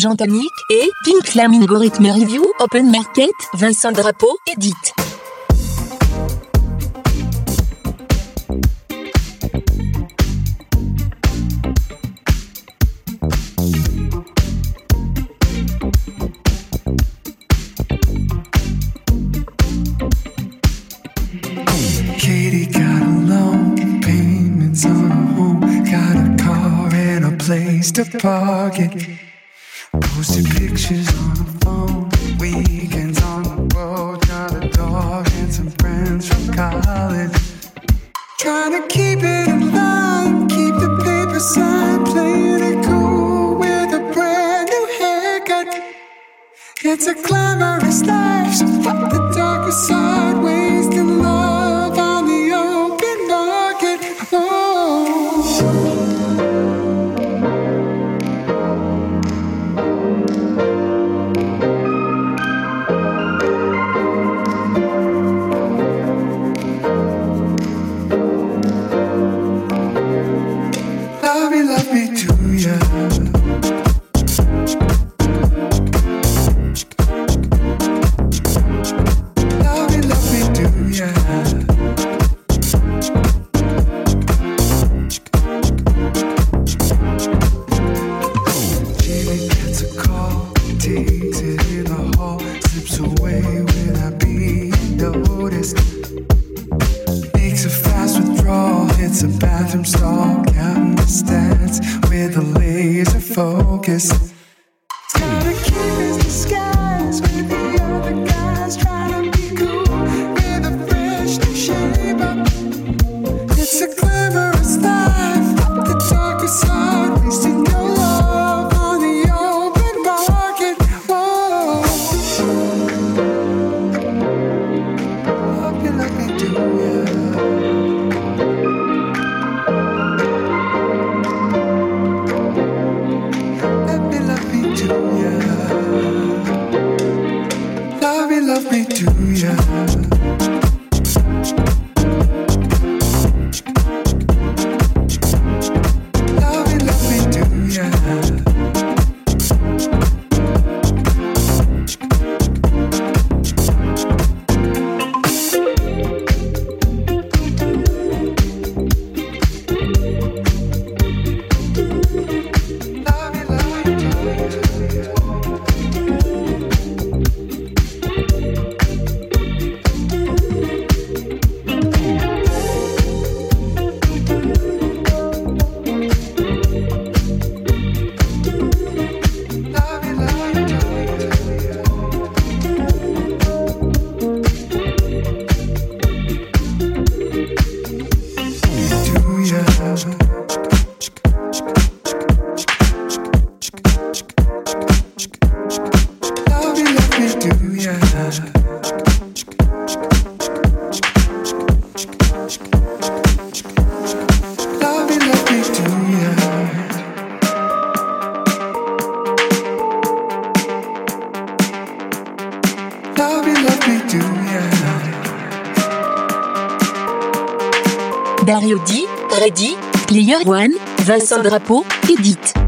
Jean Tonic et Pink Flamingo Rhythm Review Open Market, Vincent Drapeau, a place to park. Is. Yes. Dario D, Ready, Player One, Vincent Drapeau, Edit.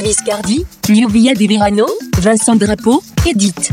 Viscardi, Nubia De Verano, Vincent Drapeau, Edith.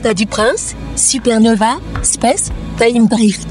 Panta du Prince, Supernova, Space, Time Drift.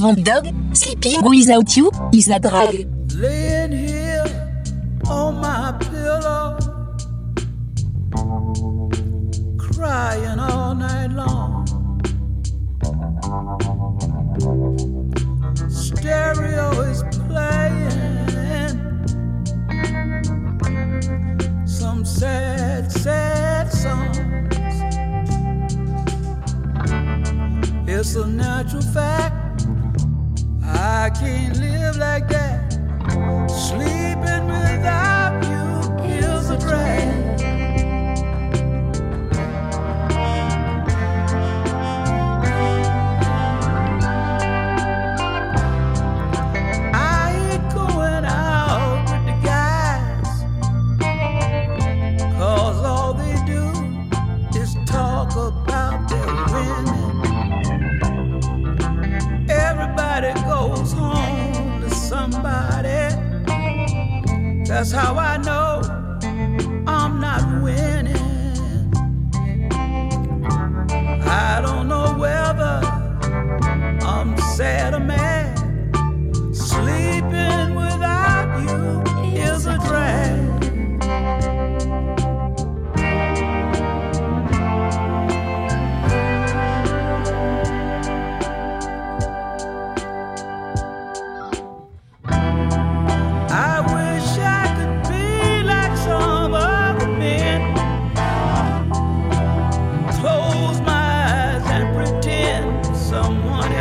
Van Dog, Sleeping Without You, is a drag. Laying here on my pillow, crying all night long. Stereo is playing some sad, sad songs. It's a natural fact like that.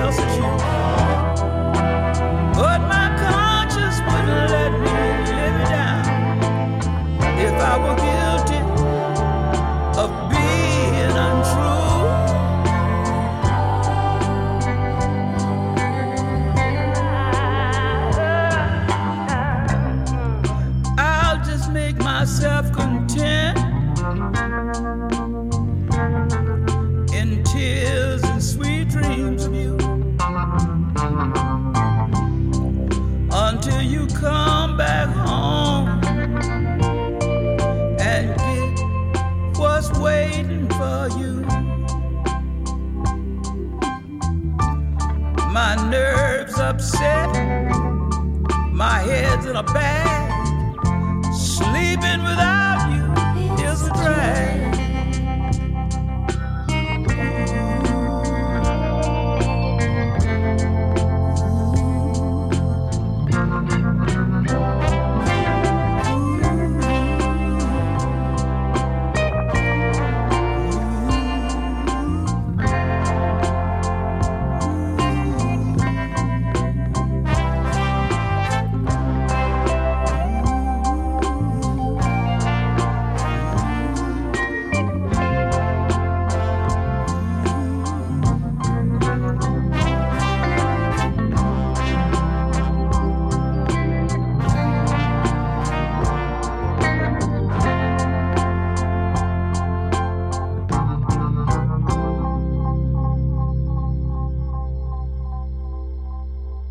else is you. sleeping without.